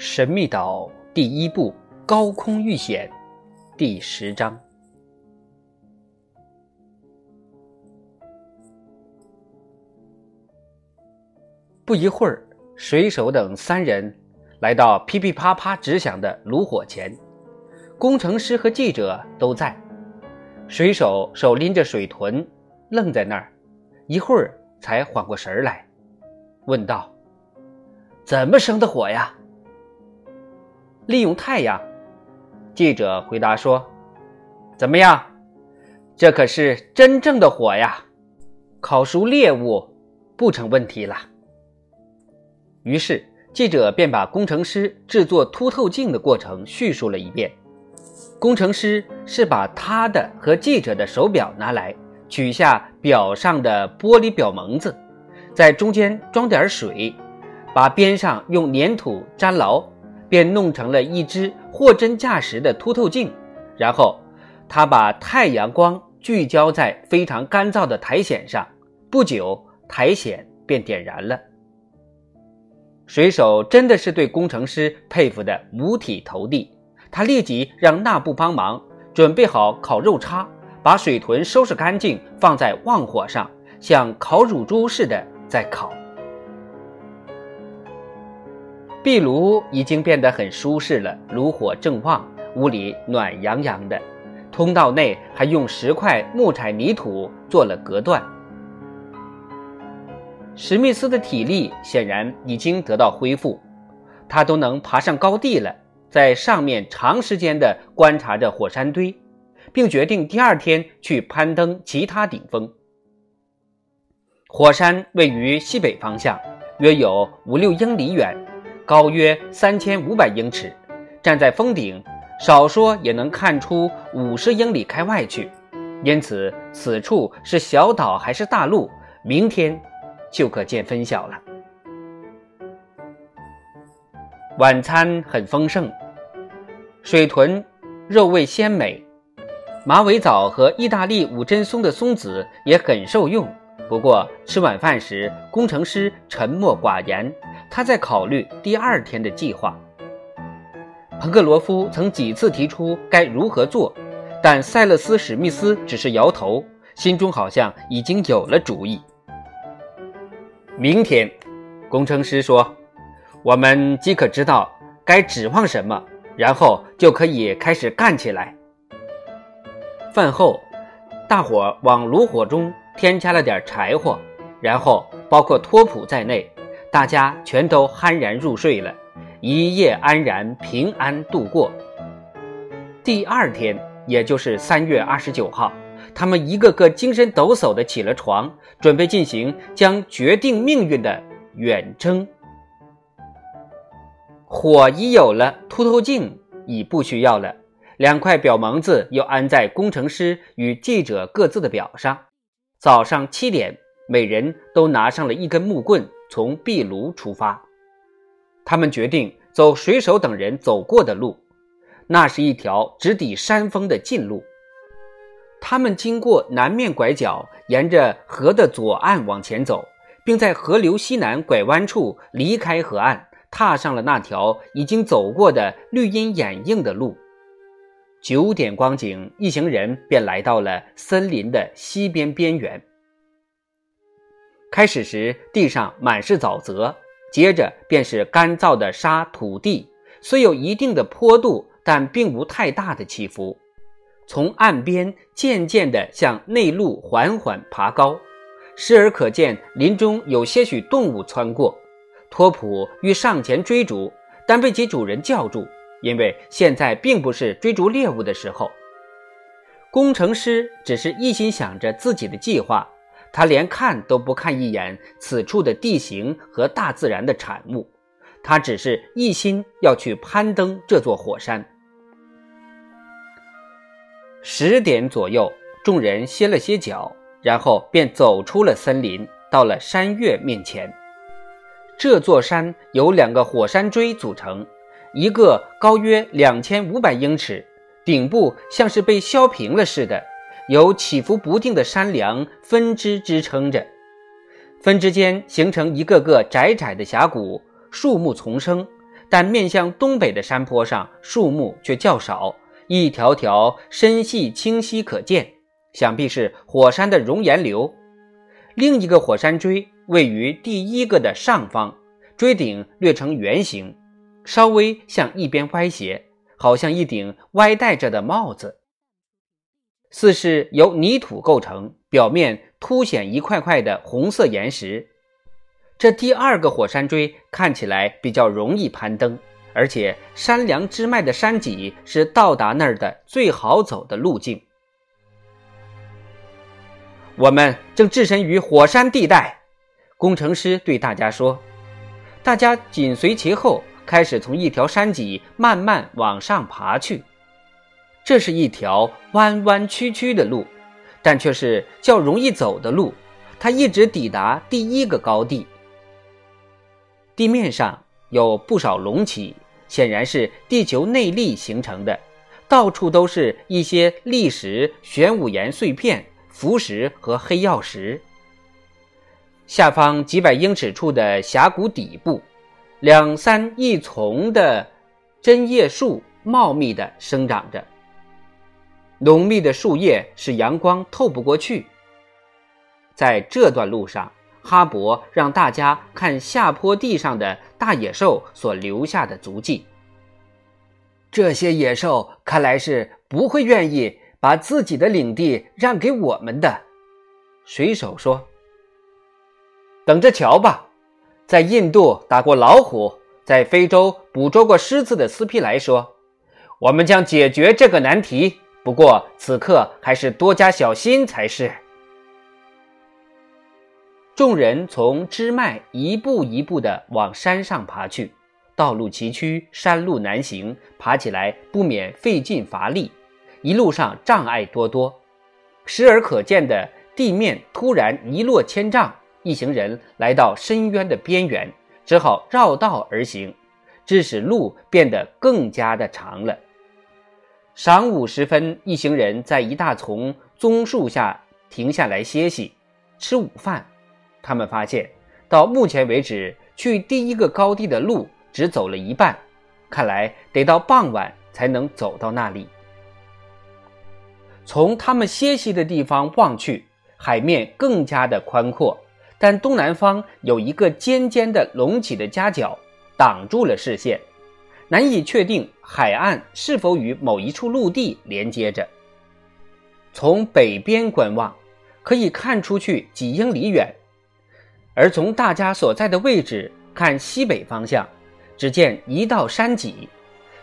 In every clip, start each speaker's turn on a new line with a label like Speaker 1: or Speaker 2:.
Speaker 1: 神秘岛第一部高空遇险第十章。不一会儿，水手等三人来到噼噼啪啪直响的炉火前，工程师和记者都在。水手手拎着水豚，愣在那儿，一会儿才缓过神来，问道：“怎么生的火呀？”利用太阳，记者回答说：“怎么样？这可是真正的火呀！烤熟猎物不成问题了。”于是记者便把工程师制作凸透镜的过程叙述了一遍。工程师是把他的和记者的手表拿来，取下表上的玻璃表蒙子，在中间装点水，把边上用粘土粘牢。便弄成了一只货真价实的凸透镜，然后他把太阳光聚焦在非常干燥的苔藓上，不久苔藓便点燃了。水手真的是对工程师佩服的五体投地，他立即让纳布帮忙准备好烤肉叉，把水豚收拾干净，放在旺火上，像烤乳猪似的在烤。壁炉已经变得很舒适了，炉火正旺，屋里暖洋洋的。通道内还用石块、木柴、泥土做了隔断。史密斯的体力显然已经得到恢复，他都能爬上高地了，在上面长时间地观察着火山堆，并决定第二天去攀登其他顶峰。火山位于西北方向，约有五六英里远。高约三千五百英尺，站在峰顶，少说也能看出五十英里开外去。因此，此处是小岛还是大陆，明天就可见分晓了。晚餐很丰盛，水豚肉味鲜美，马尾藻和意大利五针松的松子也很受用。不过，吃晚饭时，工程师沉默寡言。他在考虑第二天的计划。彭克罗夫曾几次提出该如何做，但塞勒斯·史密斯只是摇头，心中好像已经有了主意。明天，工程师说：“我们即可知道该指望什么，然后就可以开始干起来。”饭后，大伙往炉火中添加了点柴火，然后包括托普在内。大家全都酣然入睡了，一夜安然平安度过。第二天，也就是三月二十九号，他们一个个精神抖擞的起了床，准备进行将决定命运的远征。火已有了，凸透镜已不需要了，两块表蒙子又安在工程师与记者各自的表上。早上七点，每人都拿上了一根木棍。从壁炉出发，他们决定走水手等人走过的路，那是一条直抵山峰的近路。他们经过南面拐角，沿着河的左岸往前走，并在河流西南拐弯处离开河岸，踏上了那条已经走过的绿荫掩映的路。九点光景，一行人便来到了森林的西边边缘。开始时，地上满是沼泽，接着便是干燥的沙土地，虽有一定的坡度，但并无太大的起伏。从岸边渐渐地向内陆缓缓爬高，时而可见林中有些许动物穿过。托普欲上前追逐，但被其主人叫住，因为现在并不是追逐猎物的时候。工程师只是一心想着自己的计划。他连看都不看一眼此处的地形和大自然的产物，他只是一心要去攀登这座火山。十点左右，众人歇了歇脚，然后便走出了森林，到了山岳面前。这座山由两个火山锥组成，一个高约两千五百英尺，顶部像是被削平了似的。由起伏不定的山梁分支支撑着，分支间形成一个个窄窄的峡谷，树木丛生，但面向东北的山坡上树木却较少，一条条深细清晰可见，想必是火山的熔岩流。另一个火山锥位于第一个的上方，锥顶略呈圆形，稍微向一边歪斜，好像一顶歪戴着的帽子。似是由泥土构成，表面凸显一块块的红色岩石。这第二个火山锥看起来比较容易攀登，而且山梁支脉的山脊是到达那儿的最好走的路径。我们正置身于火山地带，工程师对大家说：“大家紧随其后，开始从一条山脊慢慢往上爬去。这是一条弯弯曲曲的路，但却是较容易走的路。它一直抵达第一个高地。”地面上有不少隆起，显然是地球内力形成的。到处都是一些砾石、玄武岩碎片、浮石和黑曜石。下方几百英尺处的峡谷底部，两三一丛的针叶树茂密地生长着，浓密的树叶使阳光透不过去。在这段路上。哈勃让大家看下坡地上的大野兽所留下的足迹。这些野兽看来是不会愿意把自己的领地让给我们的，水手说：“等着瞧吧。”在印度打过老虎，在非洲捕捉过狮子的斯皮莱说：“我们将解决这个难题，不过此刻还是多加小心才是。”众人从支脉一步一步地往山上爬去，道路崎岖，山路难行，爬起来不免费劲乏力。一路上障碍多多，时而可见的地面突然一落千丈，一行人来到深渊的边缘，只好绕道而行，致使路变得更加的长了。晌午时分，一行人在一大丛棕树下停下来歇息，吃午饭。他们发现，到目前为止，去第一个高地的路只走了一半，看来得到傍晚才能走到那里。从他们歇息的地方望去，海面更加的宽阔，但东南方有一个尖尖的隆起的夹角，挡住了视线，难以确定海岸是否与某一处陆地连接着。从北边观望，可以看出去几英里远。而从大家所在的位置看西北方向，只见一道山脊，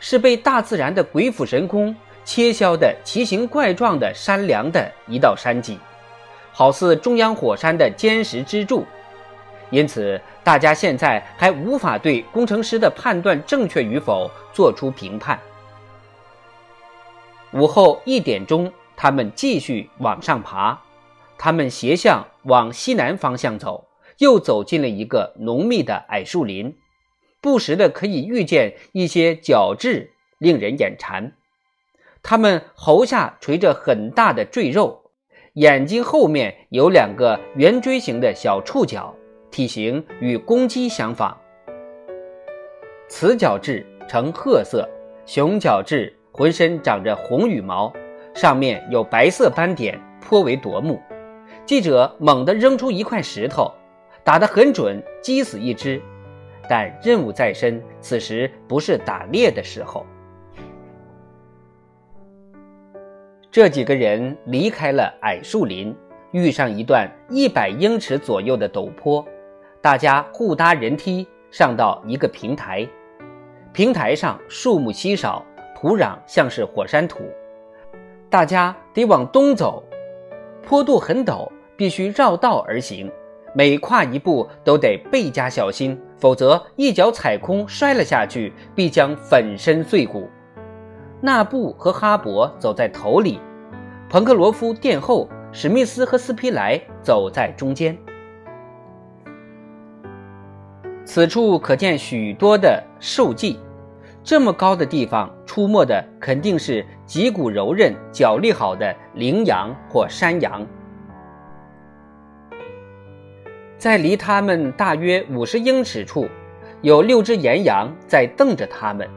Speaker 1: 是被大自然的鬼斧神工切削的奇形怪状的山梁的一道山脊，好似中央火山的坚实支柱。因此，大家现在还无法对工程师的判断正确与否做出评判。午后一点钟，他们继续往上爬，他们斜向往西南方向走。又走进了一个浓密的矮树林，不时的可以遇见一些角质，令人眼馋。他们喉下垂着很大的赘肉，眼睛后面有两个圆锥形的小触角，体型与公鸡相仿。雌角质呈褐色，雄角质浑身长着红羽毛，上面有白色斑点，颇为夺目。记者猛地扔出一块石头。打得很准，击死一只。但任务在身，此时不是打猎的时候。这几个人离开了矮树林，遇上一段一百英尺左右的陡坡，大家互搭人梯上到一个平台。平台上树木稀少，土壤像是火山土。大家得往东走，坡度很陡，必须绕道而行。每跨一步都得倍加小心，否则一脚踩空摔了下去，必将粉身碎骨。纳布和哈勃走在头里，彭克罗夫殿后，史密斯和斯皮莱走在中间。此处可见许多的兽迹，这么高的地方出没的肯定是脊骨柔韧、脚力好的羚羊或山羊。在离他们大约五十英尺处，有六只岩羊在瞪着他们。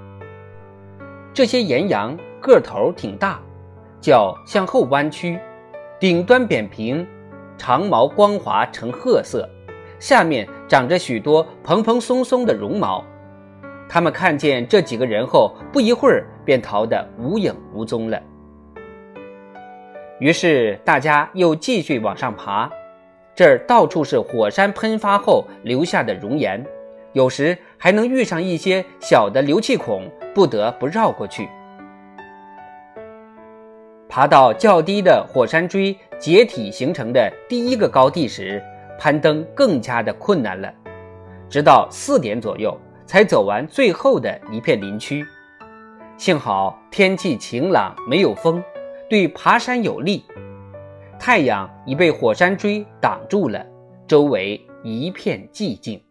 Speaker 1: 这些岩羊个头挺大，脚向后弯曲，顶端扁平，长毛光滑呈褐色，下面长着许多蓬蓬松松的绒毛。他们看见这几个人后，不一会儿便逃得无影无踪了。于是大家又继续往上爬，这儿到处是火山喷发后留下的熔岩。有时还能遇上一些小的流气孔，不得不绕过去。爬到较低的火山锥解体形成的第一个高地时，攀登更加的困难了。直到四点左右，才走完最后的一片林区。幸好天气晴朗，没有风，对爬山有利。太阳已被火山锥挡住了，周围一片寂静。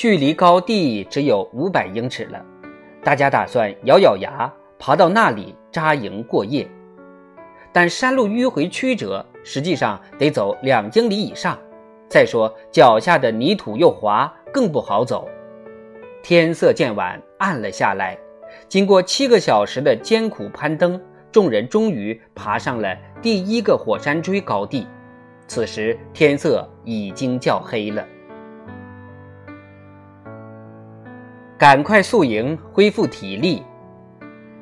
Speaker 1: 距离高地只有五百英尺了，大家打算咬咬牙爬到那里扎营过夜。但山路迂回曲折，实际上得走两英里以上。再说脚下的泥土又滑，更不好走。天色渐晚，暗了下来。经过七个小时的艰苦攀登，众人终于爬上了第一个火山锥高地。此时天色已经较黑了。赶快宿营，恢复体力。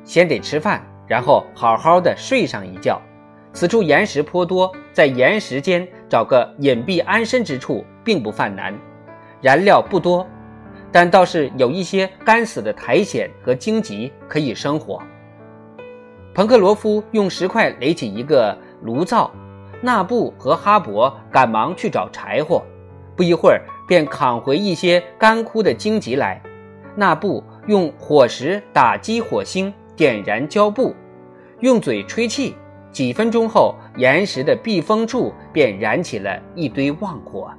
Speaker 1: 先得吃饭，然后好好的睡上一觉。此处岩石颇多，在岩石间找个隐蔽安身之处并不犯难。燃料不多，但倒是有一些干死的苔藓和荆棘可以生火。彭克罗夫用石块垒起一个炉灶，纳布和哈勃赶忙去找柴火，不一会儿便扛回一些干枯的荆棘来。那布用火石打击火星，点燃胶布，用嘴吹气。几分钟后，岩石的避风处便燃起了一堆旺火。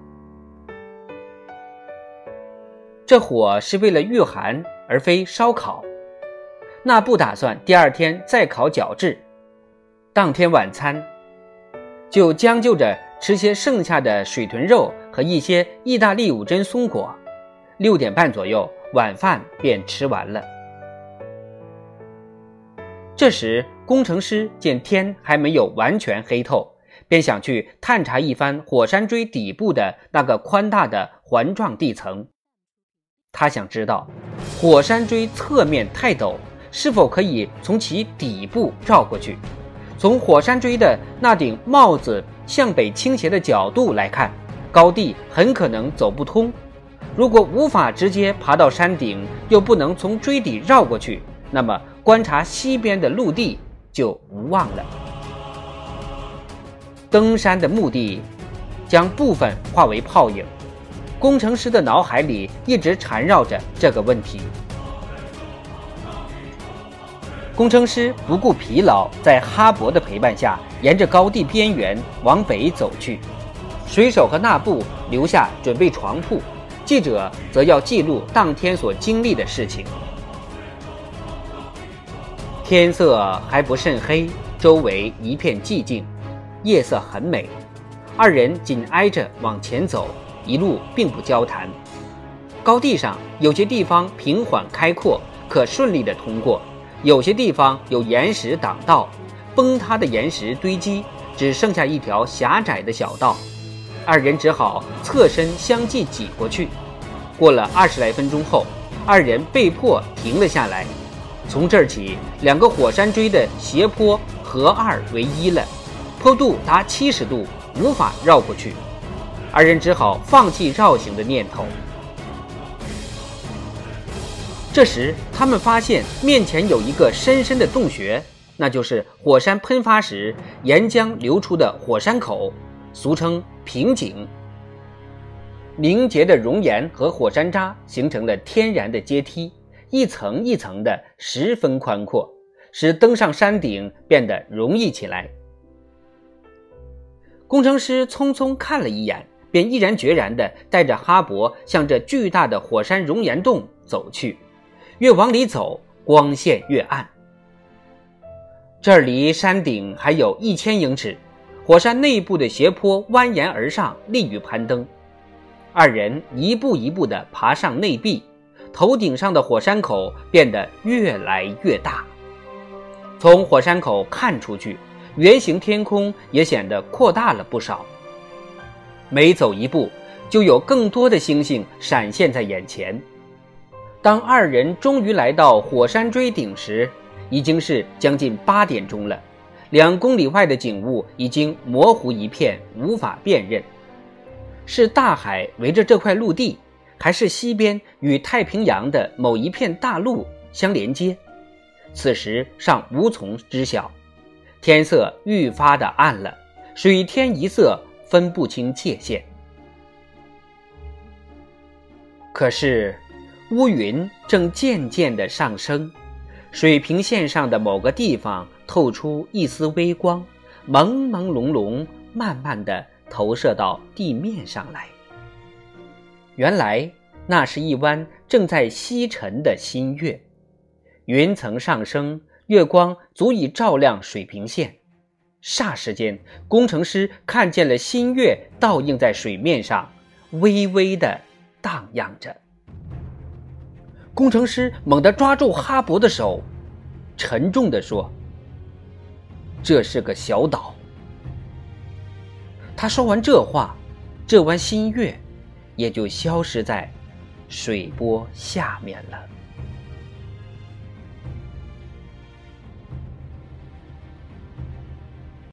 Speaker 1: 这火是为了御寒，而非烧烤。那布打算第二天再烤角质。当天晚餐，就将就着吃些剩下的水豚肉和一些意大利五珍松果。六点半左右。晚饭便吃完了。这时，工程师见天还没有完全黑透，便想去探查一番火山锥底部的那个宽大的环状地层。他想知道，火山锥侧面太陡，是否可以从其底部绕过去？从火山锥的那顶帽子向北倾斜的角度来看，高地很可能走不通。如果无法直接爬到山顶，又不能从锥底绕过去，那么观察西边的陆地就无望了。登山的目的，将部分化为泡影。工程师的脑海里一直缠绕着这个问题。工程师不顾疲劳，在哈勃的陪伴下，沿着高地边缘往北走去。水手和纳布留下准备床铺。记者则要记录当天所经历的事情。天色还不甚黑，周围一片寂静，夜色很美。二人紧挨着往前走，一路并不交谈。高地上有些地方平缓开阔，可顺利的通过；有些地方有岩石挡道，崩塌的岩石堆积，只剩下一条狭窄的小道。二人只好侧身相继挤过去。过了二十来分钟后，二人被迫停了下来。从这儿起，两个火山锥的斜坡合二为一了，坡度达七十度，无法绕过去。二人只好放弃绕行的念头。这时，他们发现面前有一个深深的洞穴，那就是火山喷发时岩浆流出的火山口。俗称瓶颈，凝结的熔岩和火山渣形成了天然的阶梯，一层一层的，十分宽阔，使登上山顶变得容易起来。工程师匆匆看了一眼，便毅然决然地带着哈勃向这巨大的火山熔岩洞走去。越往里走，光线越暗。这儿离山顶还有一千英尺。火山内部的斜坡蜿蜒而上，利于攀登。二人一步一步地爬上内壁，头顶上的火山口变得越来越大。从火山口看出去，圆形天空也显得扩大了不少。每走一步，就有更多的星星闪现在眼前。当二人终于来到火山锥顶时，已经是将近八点钟了。两公里外的景物已经模糊一片，无法辨认。是大海围着这块陆地，还是西边与太平洋的某一片大陆相连接？此时尚无从知晓。天色愈发的暗了，水天一色，分不清界限。可是，乌云正渐渐的上升，水平线上的某个地方透出一丝微光，朦朦胧胧，慢慢的。投射到地面上来。原来那是一弯正在西沉的新月，云层上升，月光足以照亮水平线。霎时间，工程师看见了新月倒映在水面上，微微的荡漾着。工程师猛地抓住哈勃的手，沉重地说：“这是个小岛。”他说完这话，这弯新月也就消失在水波下面了。